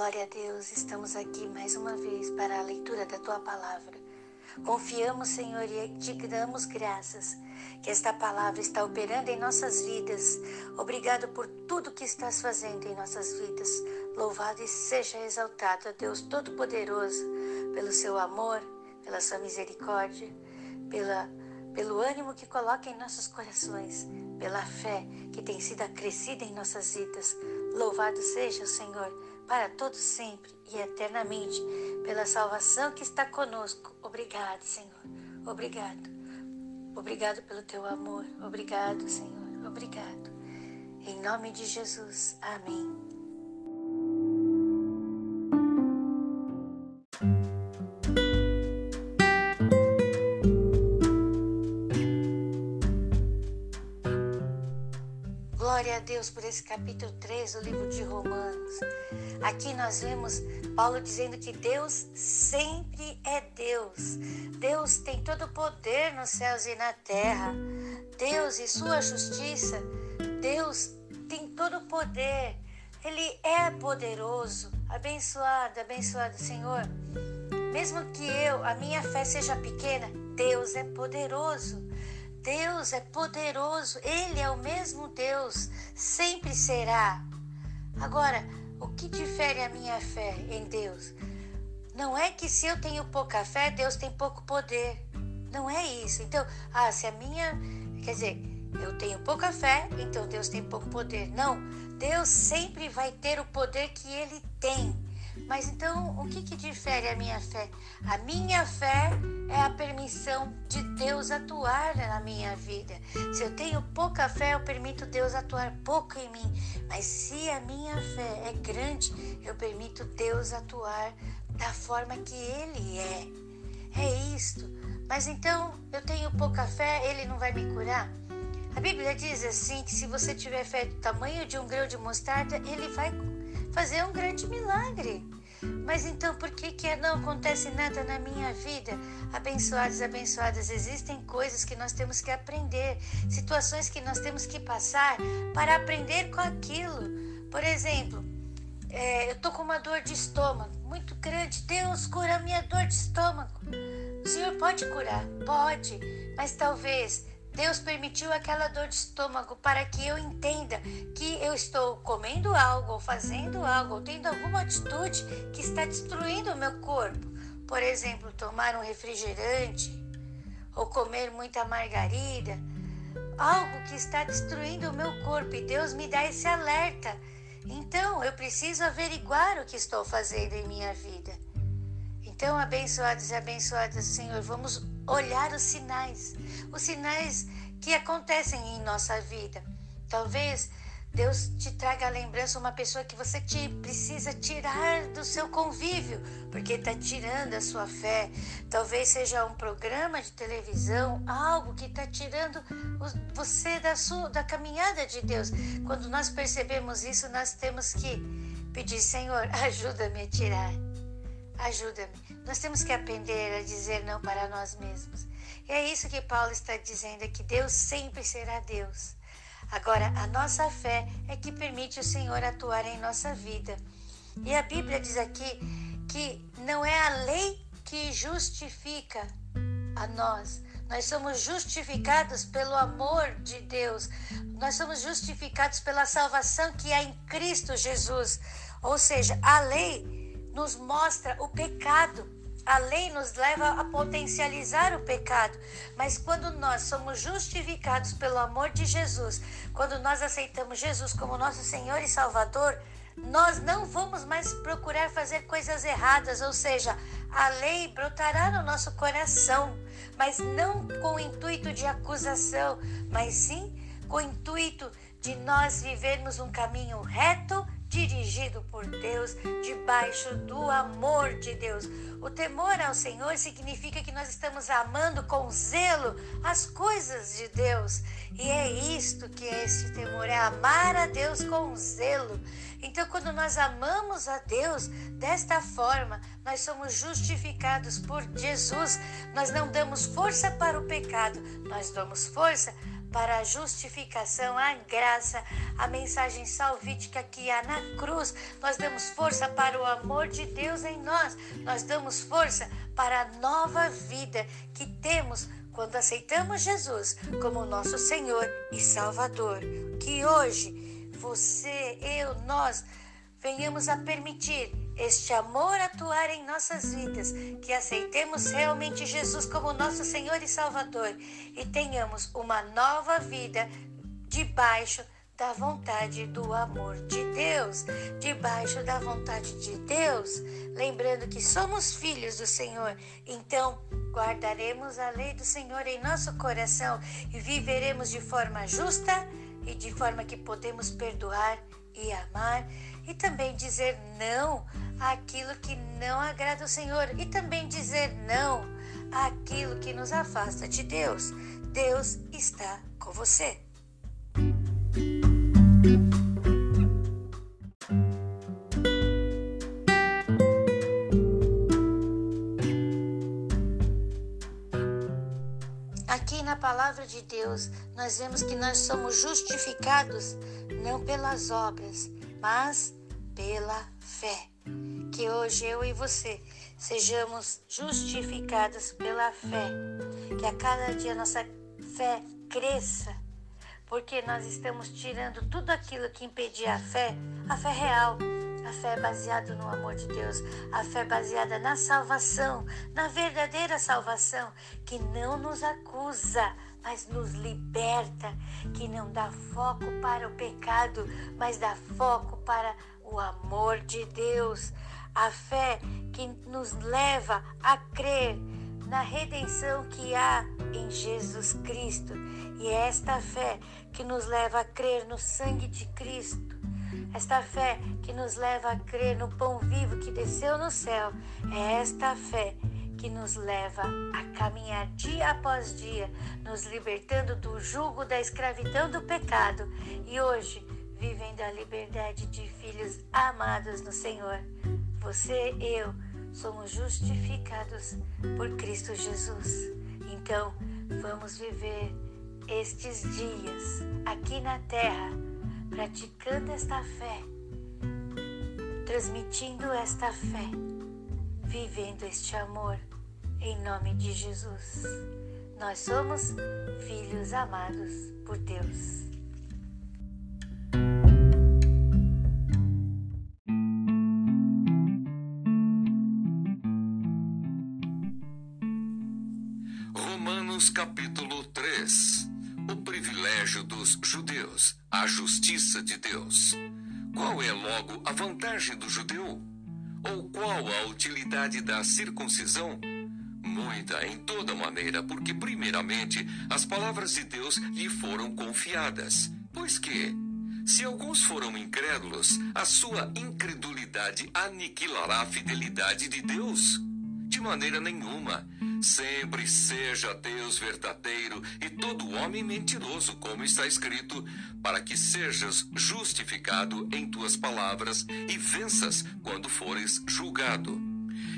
Glória a Deus, estamos aqui mais uma vez para a leitura da tua palavra. Confiamos, Senhor, e te damos graças que esta palavra está operando em nossas vidas. Obrigado por tudo que estás fazendo em nossas vidas. Louvado e seja exaltado, Deus Todo-Poderoso, pelo seu amor, pela sua misericórdia, pela, pelo ânimo que coloca em nossos corações, pela fé que tem sido acrescida em nossas vidas. Louvado seja o Senhor para todo sempre e eternamente pela salvação que está conosco. Obrigado, Senhor. Obrigado. Obrigado pelo teu amor. Obrigado, Senhor. Obrigado. Em nome de Jesus. Amém. Deus por esse capítulo 3 do livro de Romanos. Aqui nós vemos Paulo dizendo que Deus sempre é Deus. Deus tem todo o poder nos céus e na terra. Deus e sua justiça. Deus tem todo o poder. Ele é poderoso. Abençoado, abençoado Senhor. Mesmo que eu, a minha fé seja pequena, Deus é poderoso. Deus é poderoso, Ele é o mesmo Deus, sempre será. Agora, o que difere a minha fé em Deus? Não é que se eu tenho pouca fé, Deus tem pouco poder. Não é isso. Então, ah, se a minha. Quer dizer, eu tenho pouca fé, então Deus tem pouco poder. Não. Deus sempre vai ter o poder que Ele tem. Mas então, o que, que difere a minha fé? A minha fé é a permissão de Deus atuar na minha vida. Se eu tenho pouca fé, eu permito Deus atuar pouco em mim. Mas se a minha fé é grande, eu permito Deus atuar da forma que Ele é. É isto. Mas então, eu tenho pouca fé, Ele não vai me curar? A Bíblia diz assim que se você tiver fé do tamanho de um grão de mostarda, Ele vai fazer um grande milagre. Mas então por que, que não acontece nada na minha vida? Abençoados, abençoadas, existem coisas que nós temos que aprender, situações que nós temos que passar para aprender com aquilo. Por exemplo, é, eu tô com uma dor de estômago muito grande. Deus cura a minha dor de estômago. O Senhor pode curar? Pode, mas talvez Deus permitiu aquela dor de estômago para que eu entenda que eu estou comendo algo, ou fazendo algo, ou tendo alguma atitude que está destruindo o meu corpo. Por exemplo, tomar um refrigerante ou comer muita margarida, algo que está destruindo o meu corpo e Deus me dá esse alerta. Então eu preciso averiguar o que estou fazendo em minha vida. Então, abençoados e abençoadas, Senhor, vamos olhar os sinais, os sinais que acontecem em nossa vida. Talvez Deus te traga a lembrança uma pessoa que você te precisa tirar do seu convívio, porque está tirando a sua fé. Talvez seja um programa de televisão, algo que está tirando você da sua da caminhada de Deus. Quando nós percebemos isso, nós temos que pedir, Senhor, ajuda-me a tirar. Ajuda-me. Nós temos que aprender a dizer não para nós mesmos. É isso que Paulo está dizendo, é que Deus sempre será Deus. Agora, a nossa fé é que permite o Senhor atuar em nossa vida. E a Bíblia diz aqui que não é a lei que justifica a nós. Nós somos justificados pelo amor de Deus. Nós somos justificados pela salvação que há em Cristo Jesus. Ou seja, a lei nos mostra o pecado. A lei nos leva a potencializar o pecado, mas quando nós somos justificados pelo amor de Jesus, quando nós aceitamos Jesus como nosso Senhor e Salvador, nós não vamos mais procurar fazer coisas erradas, ou seja, a lei brotará no nosso coração, mas não com o intuito de acusação, mas sim com o intuito de nós vivermos um caminho reto dirigido por Deus, debaixo do amor de Deus. O temor ao Senhor significa que nós estamos amando com zelo as coisas de Deus. E é isto que é esse temor, é amar a Deus com zelo. Então, quando nós amamos a Deus desta forma, nós somos justificados por Jesus. Nós não damos força para o pecado, nós damos força para a justificação, a graça, a mensagem salvítica que há na cruz. Nós damos força para o amor de Deus em nós. Nós damos força para a nova vida que temos quando aceitamos Jesus como nosso Senhor e Salvador. Que hoje você, eu, nós venhamos a permitir este amor atuar em nossas vidas, que aceitemos realmente Jesus como nosso Senhor e Salvador e tenhamos uma nova vida debaixo da vontade do amor de Deus, debaixo da vontade de Deus, lembrando que somos filhos do Senhor, então guardaremos a lei do Senhor em nosso coração e viveremos de forma justa e de forma que podemos perdoar e amar e também dizer não àquilo que não agrada ao Senhor e também dizer não àquilo que nos afasta de Deus. Deus está com você. Aqui na palavra de Deus, nós vemos que nós somos justificados não pelas obras, mas pela fé. Que hoje eu e você sejamos justificados pela fé. Que a cada dia nossa fé cresça, porque nós estamos tirando tudo aquilo que impedia a fé, a fé real, a fé baseada no amor de Deus, a fé baseada na salvação, na verdadeira salvação, que não nos acusa, mas nos liberta, que não dá foco para o pecado, mas dá foco para o amor de Deus, a fé que nos leva a crer na redenção que há em Jesus Cristo. E é esta fé que nos leva a crer no sangue de Cristo. Esta fé que nos leva a crer no pão vivo que desceu no céu. É esta fé que nos leva a caminhar dia após dia, nos libertando do jugo da escravidão do pecado e hoje vivendo a liberdade de filhos amados no Senhor. Você, eu, somos justificados por Cristo Jesus. Então, vamos viver estes dias aqui na terra, praticando esta fé, transmitindo esta fé, vivendo este amor em nome de Jesus. Nós somos filhos amados por Deus. De Deus. Qual é logo a vantagem do judeu? Ou qual a utilidade da circuncisão? muita em toda maneira, porque, primeiramente, as palavras de Deus lhe foram confiadas. Pois que, se alguns foram incrédulos, a sua incredulidade aniquilará a fidelidade de Deus? De maneira nenhuma. Sempre seja Deus verdadeiro e todo homem mentiroso, como está escrito, para que sejas justificado em tuas palavras e venças quando fores julgado.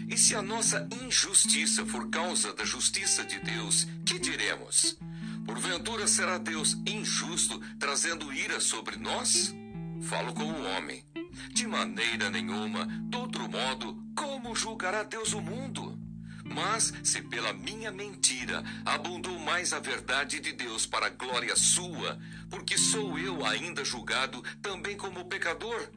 E se a nossa injustiça for causa da justiça de Deus, que diremos? Porventura será Deus injusto, trazendo ira sobre nós? Falo como homem. De maneira nenhuma, de outro modo, como julgará Deus o mundo? Mas, se pela minha mentira abundou mais a verdade de Deus para a glória sua, porque sou eu ainda julgado também como pecador,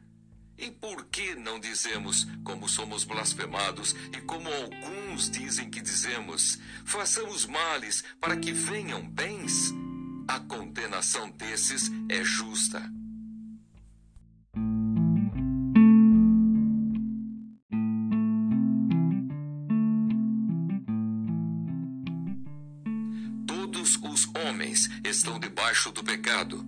e por que não dizemos, como somos blasfemados e como alguns dizem que dizemos, façamos males para que venham bens? A condenação desses é justa. Debaixo do pecado.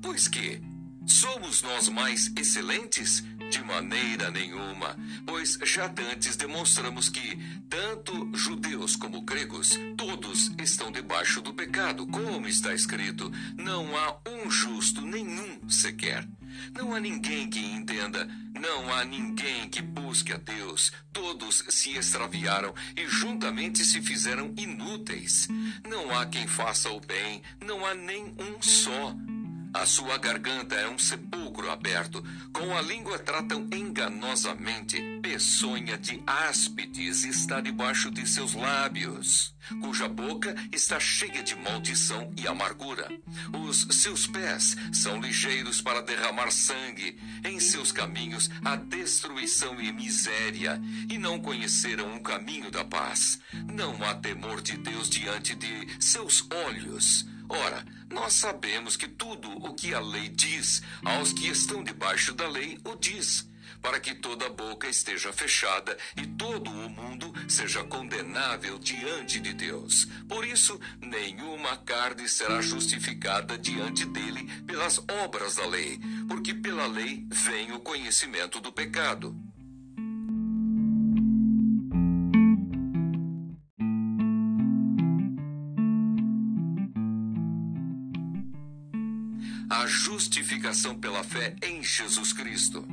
Pois que, Somos nós mais excelentes? De maneira nenhuma, pois já dantes demonstramos que, tanto judeus como gregos, todos estão debaixo do pecado, como está escrito: não há um justo nenhum sequer. Não há ninguém que entenda, não há ninguém que busque a Deus. Todos se extraviaram e juntamente se fizeram inúteis. Não há quem faça o bem, não há nem um só. A sua garganta é um sepulcro aberto, com a língua tratam enganosamente. Peçonha de áspides está debaixo de seus lábios, cuja boca está cheia de maldição e amargura. Os seus pés são ligeiros para derramar sangue. Em seus caminhos há destruição e miséria, e não conheceram o caminho da paz. Não há temor de Deus diante de seus olhos. Ora, nós sabemos que tudo o que a lei diz aos que estão debaixo da lei o diz, para que toda boca esteja fechada e todo o mundo seja condenável diante de Deus. Por isso, nenhuma carne será justificada diante dele pelas obras da lei, porque pela lei vem o conhecimento do pecado. Justificação pela fé em Jesus Cristo.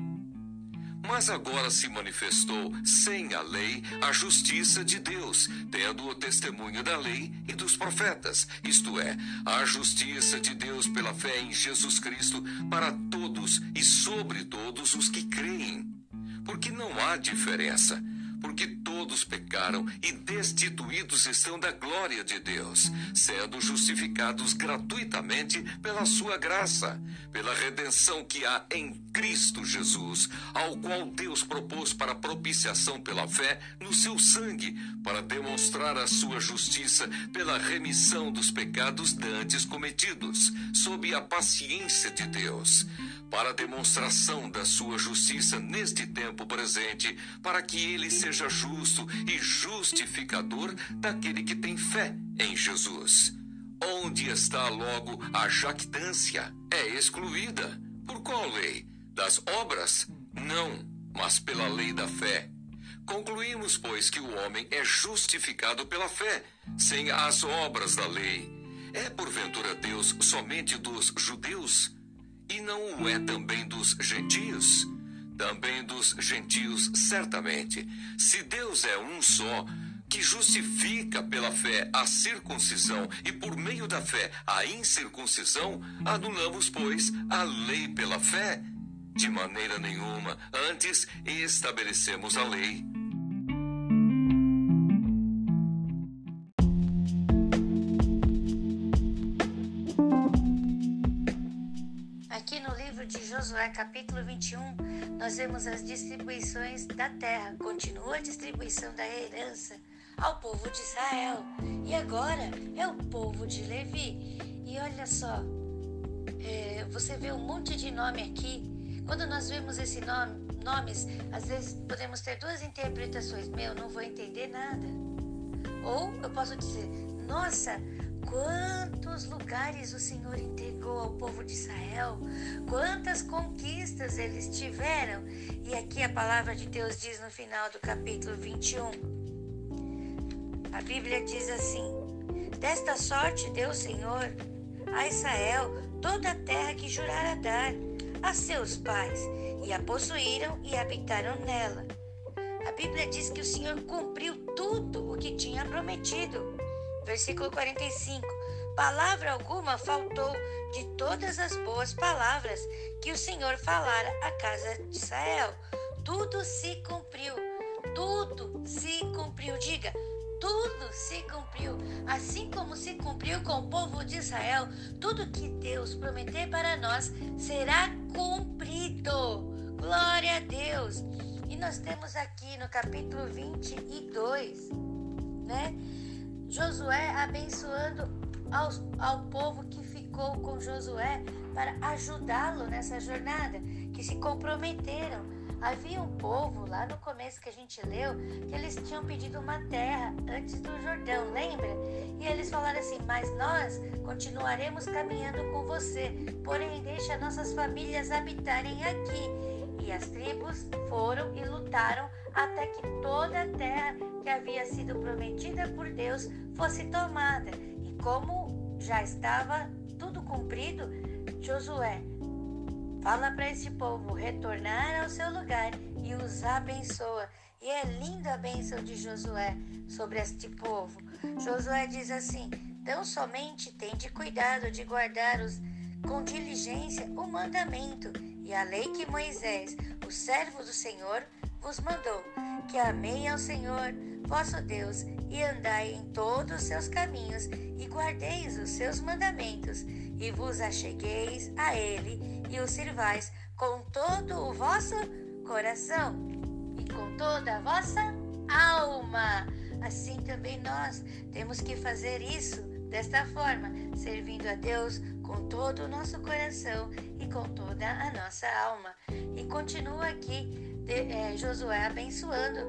Mas agora se manifestou, sem a lei, a justiça de Deus, tendo o testemunho da lei e dos profetas, isto é, a justiça de Deus pela fé em Jesus Cristo para todos e sobre todos os que creem. Porque não há diferença porque todos pecaram e destituídos estão da glória de Deus, sendo justificados gratuitamente pela sua graça, pela redenção que há em Cristo Jesus, ao qual Deus propôs para propiciação pela fé no seu sangue, para demonstrar a sua justiça pela remissão dos pecados dantes cometidos, sob a paciência de Deus para demonstração da sua justiça neste tempo presente, para que ele seja justo e justificador daquele que tem fé em Jesus. Onde está logo a jactância? É excluída. Por qual lei? Das obras? Não, mas pela lei da fé. Concluímos, pois, que o homem é justificado pela fé, sem as obras da lei. É porventura Deus somente dos judeus? E não o é também dos gentios? Também dos gentios, certamente. Se Deus é um só, que justifica pela fé a circuncisão e por meio da fé a incircuncisão, anulamos, pois, a lei pela fé? De maneira nenhuma, antes estabelecemos a lei. Josué capítulo 21, nós vemos as distribuições da terra. Continua a distribuição da herança ao povo de Israel. E agora é o povo de Levi. E olha só, é, você vê um monte de nome aqui. Quando nós vemos esse nome, nomes, às vezes podemos ter duas interpretações. Meu, não vou entender nada. Ou eu posso dizer, nossa, Quantos lugares o Senhor entregou ao povo de Israel, quantas conquistas eles tiveram. E aqui a palavra de Deus diz no final do capítulo 21. A Bíblia diz assim: Desta sorte deu o Senhor a Israel toda a terra que jurara dar a seus pais, e a possuíram e habitaram nela. A Bíblia diz que o Senhor cumpriu tudo o que tinha prometido. Versículo 45. Palavra alguma faltou de todas as boas palavras que o Senhor falara à casa de Israel. Tudo se cumpriu. Tudo se cumpriu. Diga, tudo se cumpriu. Assim como se cumpriu com o povo de Israel, tudo que Deus prometer para nós será cumprido. Glória a Deus. E nós temos aqui no capítulo 22, né? Josué abençoando aos, ao povo que ficou com Josué para ajudá-lo nessa jornada, que se comprometeram Havia um povo lá no começo que a gente leu que eles tinham pedido uma terra antes do Jordão, lembra? E eles falaram assim: Mas nós continuaremos caminhando com você, porém deixa nossas famílias habitarem aqui. E as tribos foram e lutaram até que toda a terra que havia sido prometida por Deus fosse tomada. E como já estava tudo cumprido, Josué fala para esse povo retornar ao seu lugar e os abençoa. E é linda a bênção de Josué sobre este povo. Josué diz assim: Tão somente tende cuidado de guardar os, com diligência o mandamento e a lei que Moisés, o servo do Senhor, vos mandou, que amei ao Senhor, vosso Deus, e andai em todos os seus caminhos, e guardeis os seus mandamentos, e vos achegueis a ele, e o sirvais com todo o vosso coração, e com toda a vossa alma. Assim também nós temos que fazer isso desta forma, servindo a Deus com todo o nosso coração e com toda a nossa alma. E continua aqui é, Josué abençoando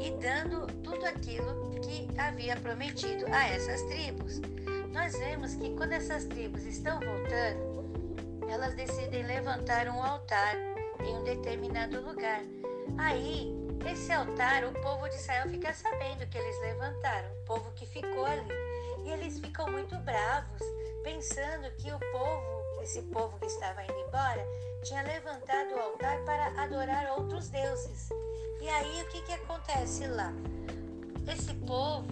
e dando tudo aquilo que havia prometido a essas tribos. Nós vemos que quando essas tribos estão voltando, elas decidem levantar um altar em um determinado lugar. Aí, esse altar, o povo de Israel fica sabendo que eles levantaram, o povo que ficou ali. E eles ficam muito bravos, pensando que o povo, esse povo que estava indo embora, tinha levantado o altar para adorar outros deuses. E aí o que, que acontece lá? Esse povo,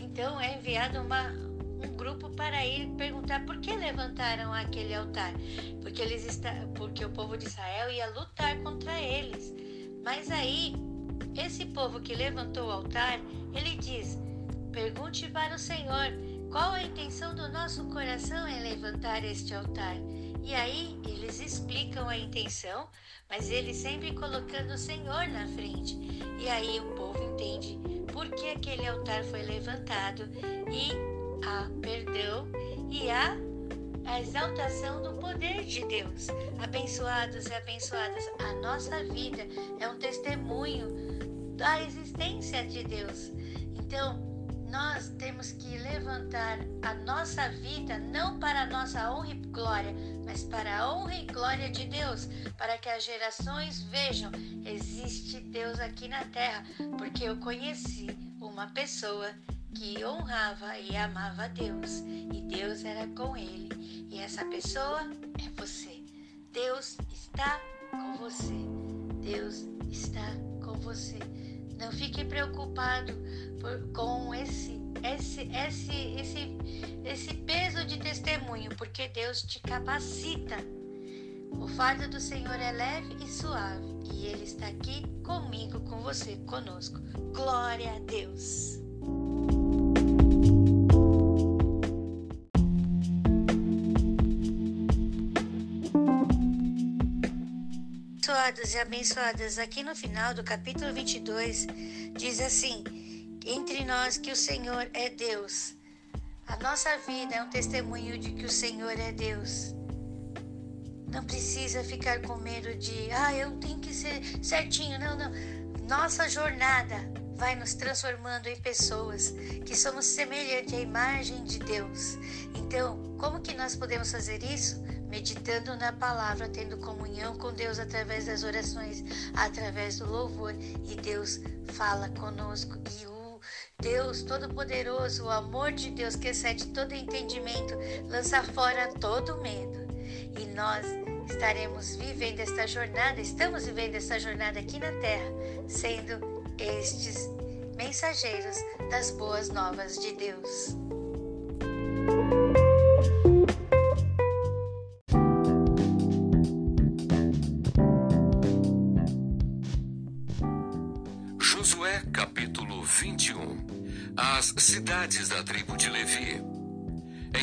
então, é enviado uma, um grupo para ir perguntar por que levantaram aquele altar. Porque, eles está, porque o povo de Israel ia lutar contra eles. Mas aí, esse povo que levantou o altar, ele diz: Pergunte para o Senhor qual a intenção do nosso coração em levantar este altar. E aí eles explicam a intenção, mas eles sempre colocando o Senhor na frente. E aí o povo entende por que aquele altar foi levantado e há perdão e há a exaltação do poder de Deus. Abençoados e abençoadas, a nossa vida é um testemunho da existência de Deus. Então, nós temos que levantar a nossa vida não para a nossa honra e glória, mas para a honra e glória de Deus, para que as gerações vejam: existe Deus aqui na terra, porque eu conheci uma pessoa que honrava e amava Deus, e Deus era com ele, e essa pessoa é você. Deus está com você. Deus está com você. Não fique preocupado por, com esse, esse, esse, esse, esse peso de testemunho, porque Deus te capacita. O fardo do Senhor é leve e suave, e Ele está aqui comigo, com você, conosco. Glória a Deus. abençoados e abençoadas, aqui no final do capítulo 22, diz assim: Entre nós que o Senhor é Deus. A nossa vida é um testemunho de que o Senhor é Deus. Não precisa ficar com medo de, ah, eu tenho que ser certinho. Não, não. Nossa jornada vai nos transformando em pessoas que somos semelhantes à imagem de Deus. Então, como que nós podemos fazer isso? meditando na palavra, tendo comunhão com Deus através das orações, através do louvor, e Deus fala conosco e o Deus Todo-Poderoso, o amor de Deus que excede todo entendimento, lança fora todo medo. E nós estaremos vivendo esta jornada, estamos vivendo esta jornada aqui na terra, sendo estes mensageiros das boas novas de Deus. As cidades da tribo de Levi.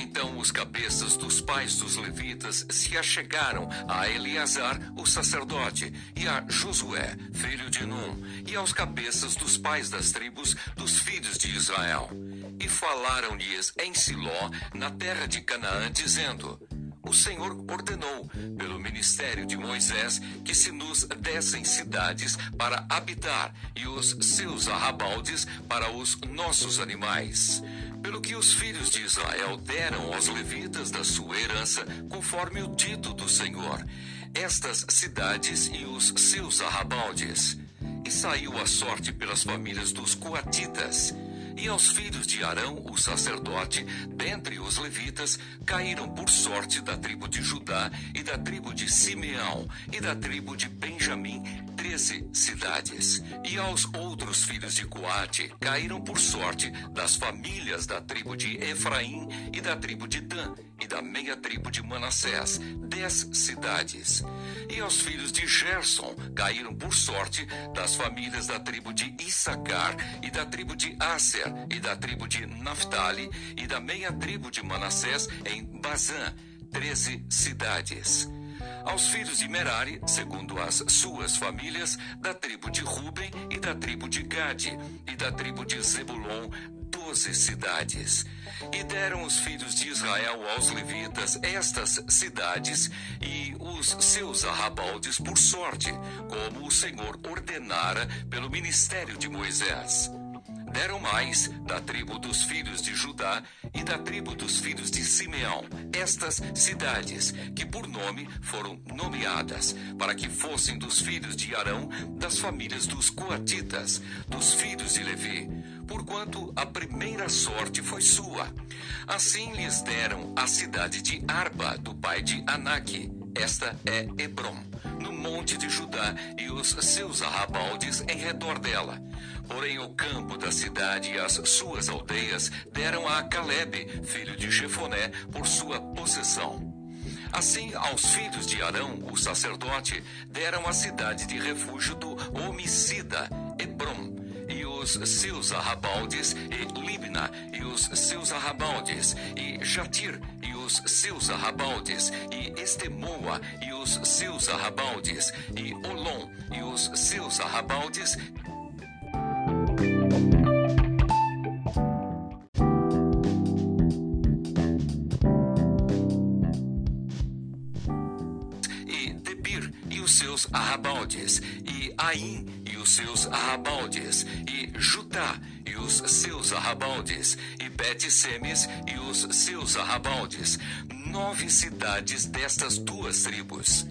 Então os cabeças dos pais dos levitas se achegaram a Eleazar, o sacerdote, e a Josué, filho de Num, e aos cabeças dos pais das tribos dos filhos de Israel. E falaram-lhes em Siló, na terra de Canaã, dizendo: o Senhor ordenou, pelo ministério de Moisés, que se nos dessem cidades para habitar e os seus arrabaldes para os nossos animais. Pelo que os filhos de Israel deram aos levitas da sua herança, conforme o dito do Senhor, estas cidades e os seus arrabaldes. E saiu a sorte pelas famílias dos coatitas e aos filhos de Arão, o sacerdote, dentre os levitas, caíram por sorte da tribo de Judá e da tribo de Simeão e da tribo de Benjamim treze cidades. E aos outros filhos de Coate caíram por sorte das famílias da tribo de Efraim e da tribo de Dan e da meia tribo de Manassés, dez cidades. E aos filhos de Gerson caíram por sorte das famílias da tribo de Issacar e da tribo de Aser e da tribo de Naphtali e da meia tribo de Manassés em Bazã, treze cidades. Aos filhos de Merari, segundo as suas famílias, da tribo de Ruben e da tribo de Gade e da tribo de Zebulon, doze cidades. E deram os filhos de Israel aos levitas estas cidades e os seus arrabaldes por sorte, como o Senhor ordenara pelo ministério de Moisés deram mais da tribo dos filhos de Judá e da tribo dos filhos de Simeão, estas cidades, que por nome foram nomeadas, para que fossem dos filhos de Arão, das famílias dos Coatitas, dos filhos de Levi, porquanto a primeira sorte foi sua. Assim lhes deram a cidade de Arba, do pai de Anak, esta é Hebron, no monte de Judá e os seus arrabaldes em redor dela. Porém, o campo da cidade e as suas aldeias deram a Caleb, filho de Jefoné, por sua possessão. Assim, aos filhos de Arão, o sacerdote, deram a cidade de refúgio do homicida, Hebron, e os seus arrabaldes, e Libna, e os seus arrabaldes, e Jatir, os seus arrabaldes, e Estemoa, e os seus arrabaldes, e Olom, e os seus arrabaldes, e Debir e os seus arrabaldes, e Aim e os seus arrabaldes, e Jutá e os seus arrabaldes, e Bet-Semes e os seus arrabaldes, nove cidades destas duas tribos.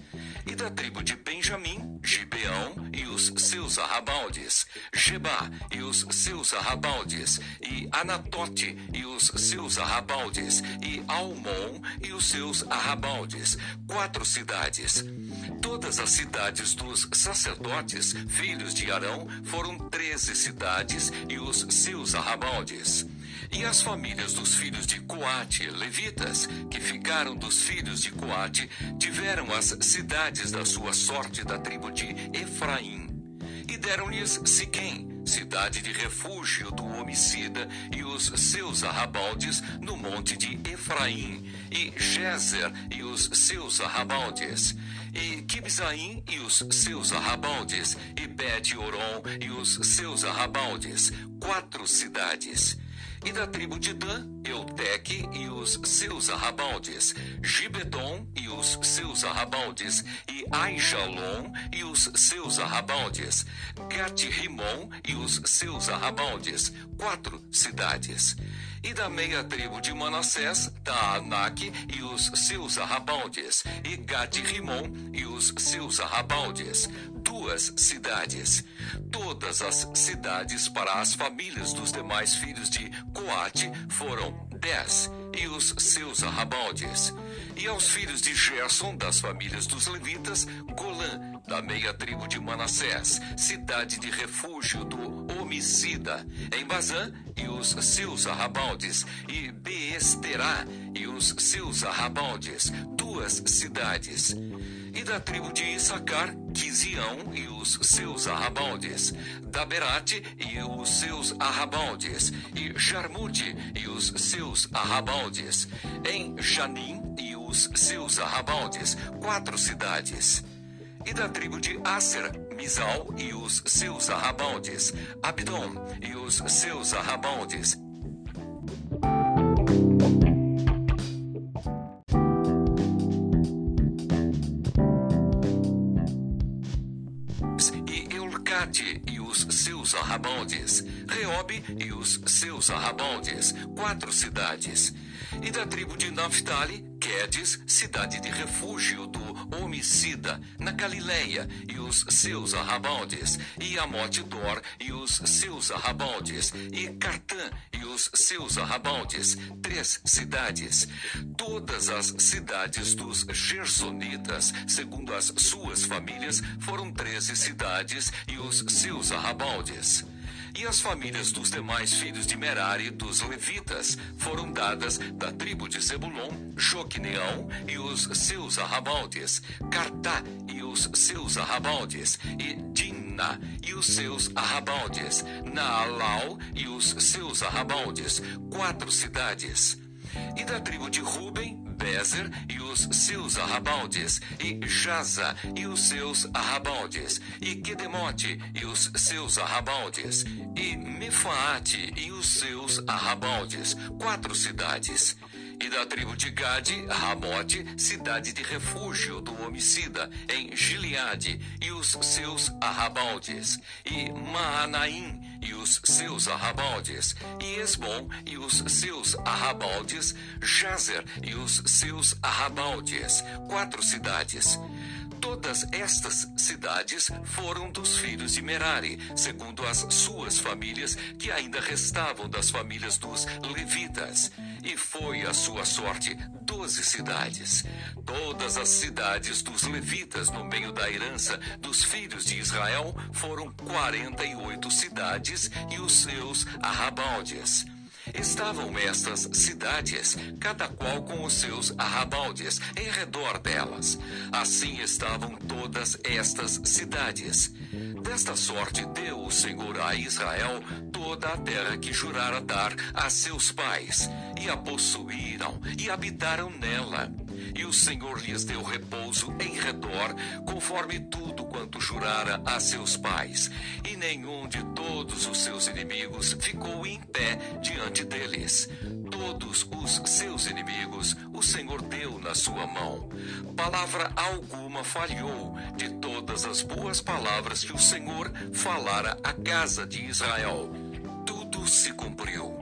E da tribo de Benjamim, Gibeão e os seus arrabaldes, Jeba e os seus arrabaldes, e Anatote e os seus arrabaldes, e Almon e os seus arrabaldes, quatro cidades. Todas as cidades dos sacerdotes, filhos de Arão, foram treze cidades e os seus arrabaldes. E as famílias dos filhos de Coate, levitas, que ficaram dos filhos de Coate, tiveram as cidades da sua sorte da tribo de Efraim. E deram-lhes Siquém, cidade de refúgio do homicida, e os seus arrabaldes no monte de Efraim, e Jezer e os seus arrabaldes, e Kibzaim e os seus arrabaldes, e Bet-Oron e os seus arrabaldes, quatro cidades e da tribo de Dan, Euteque e os seus arrabaldes, Gibedon e os seus arrabaldes, e Aijalon e os seus arrabaldes, Gat-Rimon e os seus arrabaldes, quatro cidades. E da meia tribo de Manassés, Taanak e os seus arrabaldes, e Gat-Rimon e os seus arrabaldes, duas cidades. Todas as cidades para as famílias dos demais filhos de Coate foram dez, e os seus arrabaldes. E aos filhos de Gerson, das famílias dos levitas, Golã, da meia tribo de Manassés, cidade de refúgio do homicida, em Bazã, e os seus arrabaldes, e Beesterá, e os seus arrabaldes, duas cidades. E da tribo de Issacar, Quizião e os seus arrabaldes, Daberate e os seus arrabaldes, e Jarmute e os seus arrabaldes, em Janim Zeus, seus arrabaldes, quatro cidades. E da tribo de Aser, Misal e os seus arrabaldes, Abdom e os seus arrabaldes, seus arrabaldes, Reobe e os seus arrabaldes, quatro cidades, e da tribo de Naphtali, Quedes, cidade de refúgio do homicida, na Galileia, e os seus arrabaldes, e Amote Dor e os seus arrabaldes, e Cartã e os seus arrabaldes, três cidades. Todas as cidades dos Gersonitas, segundo as suas famílias, foram treze cidades e os seus arrabaldes. E as famílias dos demais filhos de Merari, dos levitas, foram dadas da tribo de Zebulon, Joquineão e os seus arrabaldes, Cartá e os seus arrabaldes, e Dinna e os seus arrabaldes, Naalau e os seus arrabaldes, quatro cidades. E da tribo de Ruben, Bezer e os seus arrabaldes, e Jaza e os seus arrabaldes, e Quedemote e os seus arrabaldes, e Mefaate e os seus arrabaldes, quatro cidades. E da tribo de Gade, Ramote, cidade de refúgio do homicida, em Gileade, e os seus arrabaldes, e Maanaim e os seus arrabaldes, e Esbom e os seus arrabaldes, Jazer e os seus arrabaldes, quatro cidades. Todas estas cidades foram dos filhos de Merari, segundo as suas famílias, que ainda restavam das famílias dos levitas. E foi a sua sorte doze cidades. Todas as cidades dos levitas no meio da herança dos filhos de Israel foram quarenta e oito cidades e os seus arrabaldes. Estavam estas cidades, cada qual com os seus arrabaldes, em redor delas. Assim estavam todas estas cidades. Desta sorte deu o Senhor a Israel toda a terra que jurara dar a seus pais, e a possuíram e habitaram nela. E o Senhor lhes deu repouso em redor, conforme tudo quanto jurara a seus pais. E nenhum de todos os seus inimigos ficou em pé diante deles. Todos os seus inimigos o Senhor deu na sua mão. Palavra alguma falhou de todas as boas palavras que o Senhor falara à casa de Israel. Tudo se cumpriu.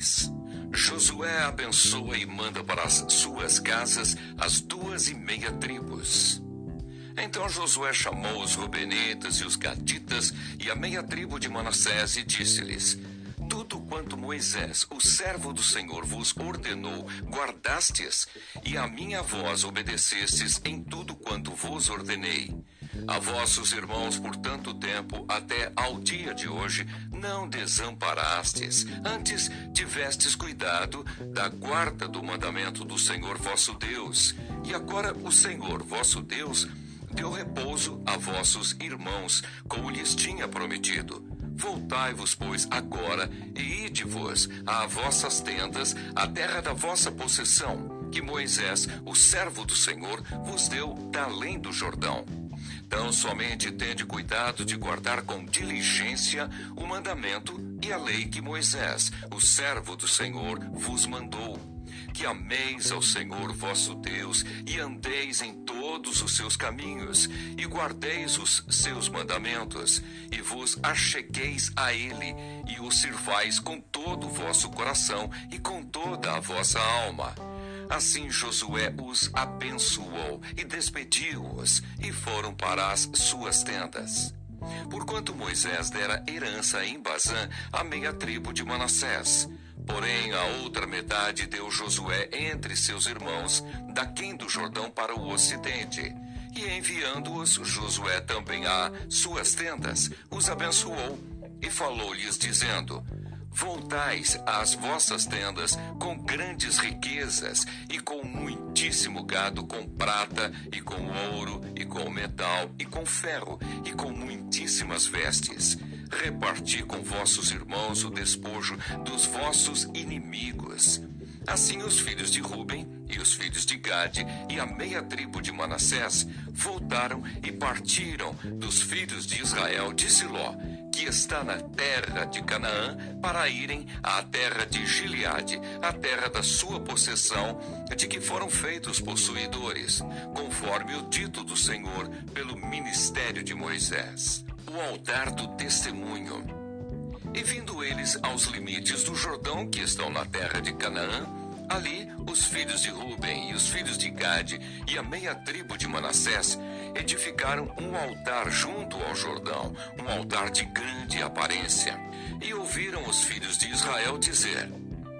22 Josué abençoa e manda para as suas casas as duas e meia tribos. Então Josué chamou os Rubenitas e os Gaditas e a meia tribo de Manassés e disse-lhes: Tudo quanto Moisés, o servo do Senhor, vos ordenou, guardastes, e a minha voz obedecestes em tudo quanto vos ordenei. A vossos irmãos por tanto tempo, até ao dia de hoje, não desamparastes, antes tivestes cuidado da guarda do mandamento do Senhor vosso Deus. E agora o Senhor vosso Deus deu repouso a vossos irmãos, como lhes tinha prometido. Voltai-vos, pois, agora e ide-vos a vossas tendas, a terra da vossa possessão, que Moisés, o servo do Senhor, vos deu da além do Jordão. Tão somente tende cuidado de guardar com diligência o mandamento e a lei que Moisés, o servo do Senhor, vos mandou. Que ameis ao Senhor vosso Deus e andeis em todos os seus caminhos e guardeis os seus mandamentos e vos achegueis a Ele e o sirvais com todo o vosso coração e com toda a vossa alma Assim Josué os abençoou e despediu-os, e foram para as suas tendas. Porquanto Moisés dera herança em Bazã à meia tribo de Manassés. Porém, a outra metade deu Josué entre seus irmãos, daquém do Jordão para o ocidente. E enviando-os Josué também a suas tendas, os abençoou e falou-lhes, dizendo: Voltais às vossas tendas com grandes riquezas e com muitíssimo gado, com prata e com ouro e com metal e com ferro e com muitíssimas vestes. Reparti com vossos irmãos o despojo dos vossos inimigos. Assim os filhos de Ruben e os filhos de Gade e a meia tribo de Manassés voltaram e partiram dos filhos de Israel de Siló, que está na terra de Canaã, para irem à terra de Gileade, a terra da sua possessão, de que foram feitos possuidores, conforme o dito do Senhor pelo ministério de Moisés. O altar do testemunho. E vindo eles aos limites do Jordão, que estão na terra de Canaã, Ali, os filhos de Ruben e os filhos de Gade e a meia tribo de Manassés edificaram um altar junto ao Jordão, um altar de grande aparência. E ouviram os filhos de Israel dizer: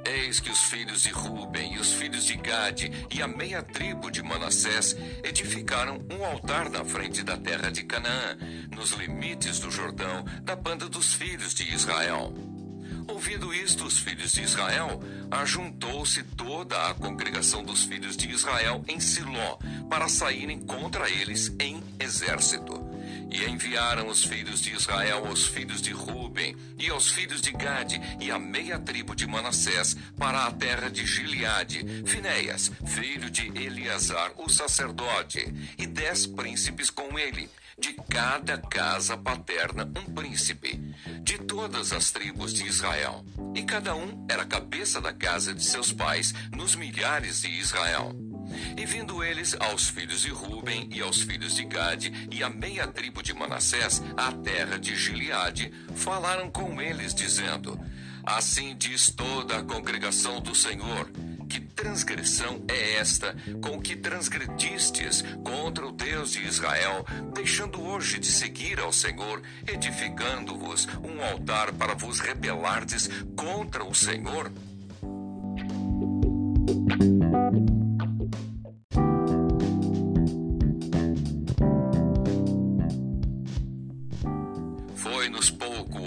Eis que os filhos de Ruben e os filhos de Gade e a meia tribo de Manassés edificaram um altar na frente da terra de Canaã, nos limites do Jordão, da banda dos filhos de Israel. Ouvindo isto, os filhos de Israel, ajuntou-se toda a congregação dos filhos de Israel em Siló, para saírem contra eles em exército. E enviaram os filhos de Israel aos filhos de Ruben e aos filhos de Gade e a meia tribo de Manassés para a terra de Gileade, Finéias, filho de Eleazar, o sacerdote, e dez príncipes com ele, de cada casa paterna um príncipe, de todas as tribos de Israel. E cada um era cabeça da casa de seus pais nos milhares de Israel. E vindo eles aos filhos de Ruben e aos filhos de Gade e a meia tribo de Manassés, à terra de Gileade, falaram com eles, dizendo: Assim diz toda a congregação do Senhor que transgressão é esta com que transgredistes contra o Deus de Israel, deixando hoje de seguir ao Senhor, edificando-vos um altar para vos rebelardes contra o Senhor?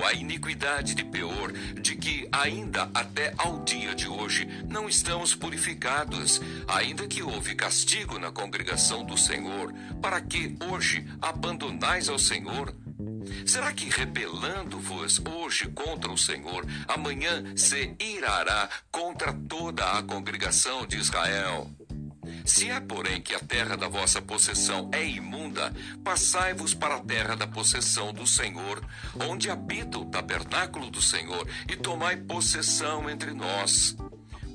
A iniquidade de Peor, de que ainda até ao dia de hoje não estamos purificados, ainda que houve castigo na congregação do Senhor, para que hoje abandonais ao Senhor? Será que rebelando-vos hoje contra o Senhor, amanhã se irará contra toda a congregação de Israel? Se é, porém, que a terra da vossa possessão é imunda, passai-vos para a terra da possessão do Senhor, onde habita o tabernáculo do Senhor, e tomai possessão entre nós.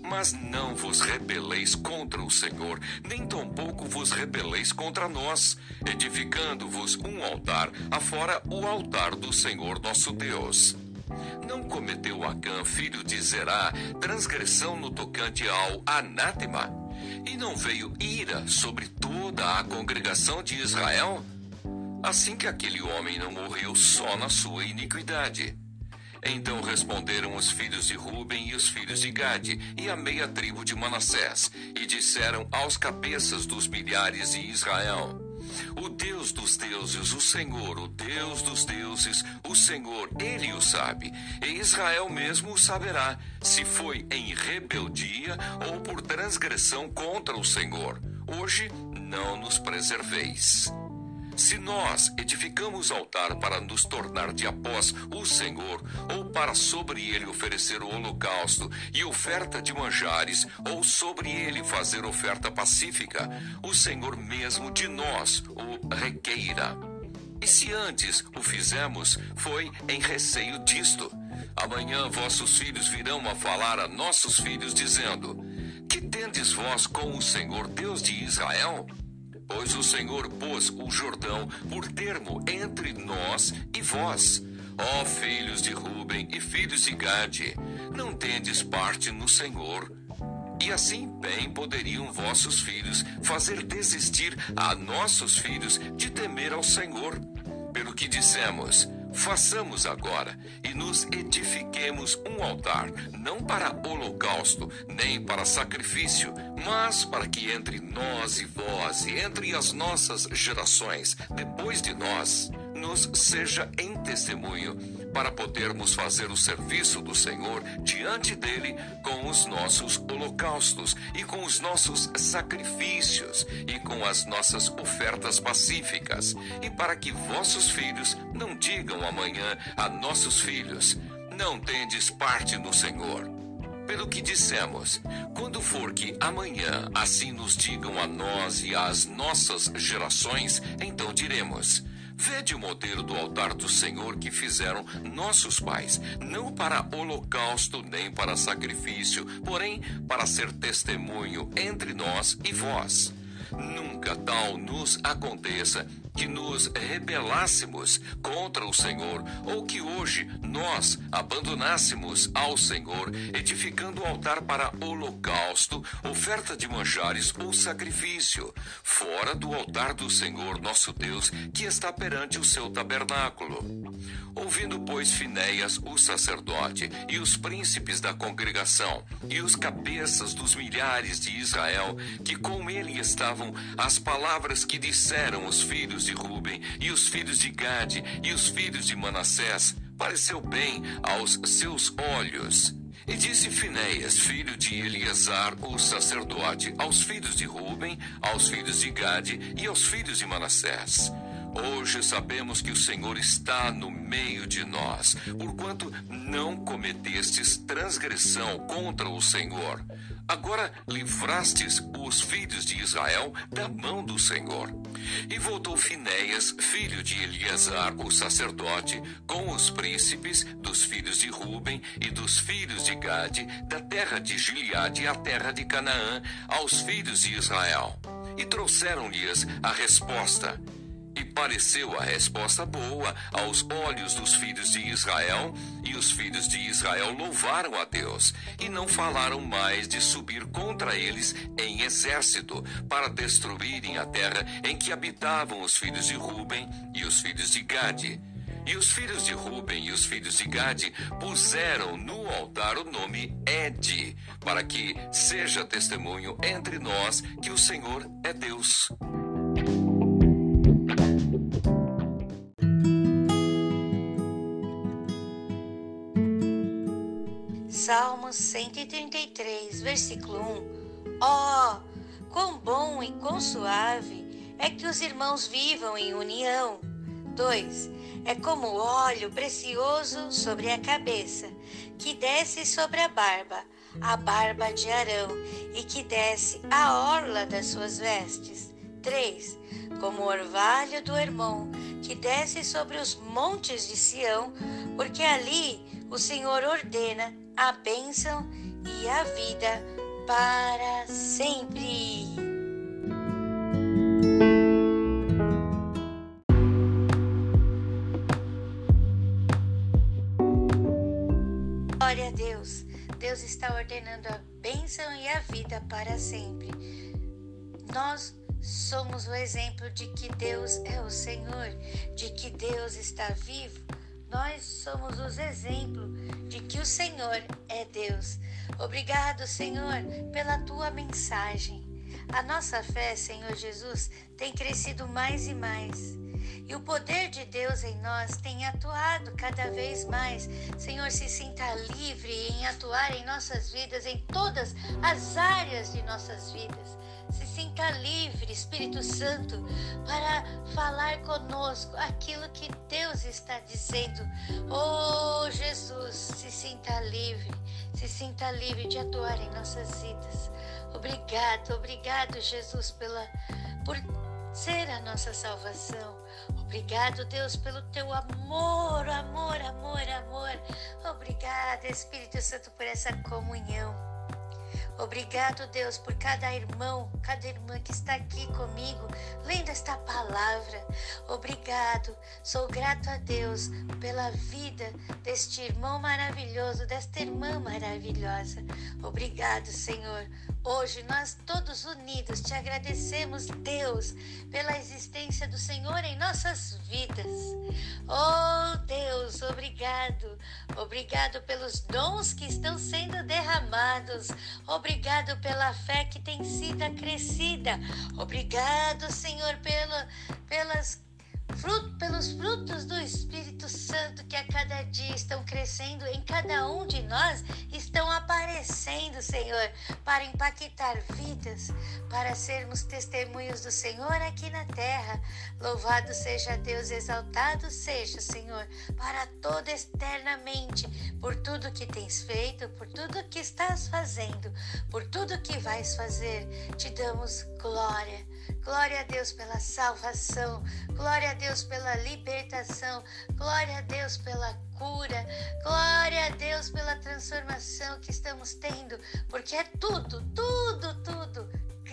Mas não vos rebeleis contra o Senhor, nem tampouco vos rebeleis contra nós, edificando-vos um altar, afora o altar do Senhor nosso Deus. Não cometeu Acã, filho de Zerá, transgressão no tocante ao anátema? E não veio ira sobre toda a congregação de Israel? Assim que aquele homem não morreu só na sua iniquidade. Então responderam os filhos de Ruben e os filhos de Gade e a meia tribo de Manassés, e disseram aos cabeças dos milhares de Israel: o Deus dos deuses, o Senhor, o Deus dos deuses, o Senhor, ele o sabe. E Israel mesmo o saberá, se foi em rebeldia ou por transgressão contra o Senhor. Hoje não nos preserveis. Se nós edificamos altar para nos tornar de após o Senhor, ou para sobre ele oferecer o holocausto e oferta de manjares, ou sobre ele fazer oferta pacífica, o Senhor mesmo de nós o requeira. E se antes o fizemos, foi em receio disto. Amanhã vossos filhos virão a falar a nossos filhos, dizendo: Que tendes vós com o Senhor Deus de Israel? Pois o Senhor pôs o Jordão por termo entre nós e vós. Ó filhos de Ruben e filhos de Gade, não tendes parte no Senhor. E assim bem poderiam vossos filhos fazer desistir a nossos filhos de temer ao Senhor. Pelo que dissemos, Façamos agora e nos edifiquemos um altar, não para holocausto, nem para sacrifício, mas para que entre nós e vós e entre as nossas gerações depois de nós, nos seja em testemunho, para podermos fazer o serviço do Senhor diante dele com os nossos holocaustos e com os nossos sacrifícios e com as nossas ofertas pacíficas, e para que vossos filhos não digam amanhã a nossos filhos: Não tendes parte no Senhor. pelo que dissemos, quando for que amanhã assim nos digam a nós e às nossas gerações, então diremos: Vede o modelo do altar do Senhor que fizeram nossos pais, não para holocausto nem para sacrifício, porém para ser testemunho entre nós e vós. Nunca tal nos aconteça que nos rebelássemos contra o Senhor, ou que hoje nós abandonássemos ao Senhor, edificando o altar para holocausto, oferta de manjares ou sacrifício, fora do altar do Senhor nosso Deus, que está perante o seu tabernáculo. Ouvindo, pois, Finéias, o sacerdote, e os príncipes da congregação, e os cabeças dos milhares de Israel, que com ele estavam, as palavras que disseram os filhos de Ruben, e os filhos de Gade, e os filhos de Manassés, pareceu bem aos seus olhos. E disse Finéias, filho de Eleazar, o sacerdote, aos filhos de Ruben, aos filhos de Gade e aos filhos de Manassés: Hoje sabemos que o Senhor está no meio de nós, porquanto não cometestes transgressão contra o Senhor. Agora livrastes os filhos de Israel da mão do Senhor. E voltou Finéias, filho de Eleazar, o sacerdote, com os príncipes dos filhos de Ruben e dos filhos de Gade, da terra de Gileade à terra de Canaã, aos filhos de Israel. E trouxeram-lhes a resposta pareceu a resposta boa aos olhos dos filhos de Israel, e os filhos de Israel louvaram a Deus, e não falaram mais de subir contra eles em exército, para destruírem a terra em que habitavam os filhos de Ruben e os filhos de Gade. E os filhos de Ruben e os filhos de Gade puseram no altar o nome Ed, para que seja testemunho entre nós que o Senhor é Deus. Salmos 133, versículo 1. Ó, oh, quão bom e quão suave é que os irmãos vivam em união. 2. É como óleo precioso sobre a cabeça, que desce sobre a barba, a barba de Arão, e que desce a orla das suas vestes. 3. Como o orvalho do irmão, que desce sobre os montes de Sião, porque ali o Senhor ordena a bênção e a vida para sempre. Glória a Deus. Deus está ordenando a bênção e a vida para sempre. Nós somos o exemplo de que Deus é o Senhor, de que Deus está vivo nós somos os exemplos de que o Senhor é Deus. Obrigado, Senhor, pela tua mensagem. A nossa fé, Senhor Jesus, tem crescido mais e mais. E o poder de Deus em nós tem atuado cada vez mais. Senhor, se sinta livre em atuar em nossas vidas, em todas as áreas de nossas vidas. Se sinta livre, Espírito Santo, para falar conosco aquilo que Deus está dizendo. Oh, Jesus, se sinta livre, se sinta livre de atuar em nossas vidas. Obrigado, obrigado, Jesus, pela por ser a nossa salvação. Obrigado, Deus, pelo teu amor, amor, amor, amor. Obrigado, Espírito Santo, por essa comunhão. Obrigado, Deus, por cada irmão, cada irmã que está aqui comigo, lendo esta palavra. Obrigado. Sou grato a Deus pela vida deste irmão maravilhoso, desta irmã maravilhosa. Obrigado, Senhor. Hoje nós todos unidos te agradecemos, Deus, pela existência do Senhor em nossas vidas. Oh, Deus, obrigado. Obrigado pelos dons que estão sendo derramados. Obrigado Obrigado pela fé que tem sido acrescida. Obrigado, Senhor, pela, pelas Fruto, pelos frutos do Espírito Santo que a cada dia estão crescendo em cada um de nós, estão aparecendo, Senhor, para impactar vidas, para sermos testemunhos do Senhor aqui na terra. Louvado seja Deus, exaltado seja, Senhor, para toda eternamente, por tudo que tens feito, por tudo que estás fazendo, por tudo que vais fazer. Te damos glória. Glória a Deus pela salvação, glória a Deus pela libertação, glória a Deus pela cura, glória a Deus pela transformação que estamos tendo, porque é tudo, tudo, tudo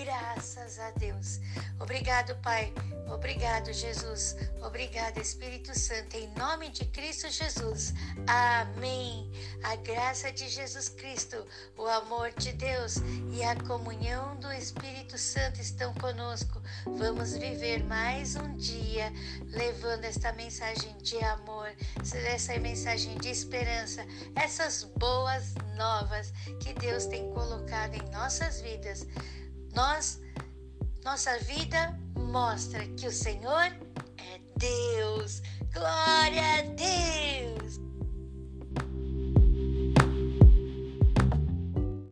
Graças a Deus. Obrigado, Pai. Obrigado, Jesus. Obrigado, Espírito Santo. Em nome de Cristo Jesus. Amém. A graça de Jesus Cristo, o amor de Deus e a comunhão do Espírito Santo estão conosco. Vamos viver mais um dia levando esta mensagem de amor, essa mensagem de esperança, essas boas novas que Deus tem colocado em nossas vidas. Nós, nossa vida mostra que o Senhor é Deus. Glória a Deus!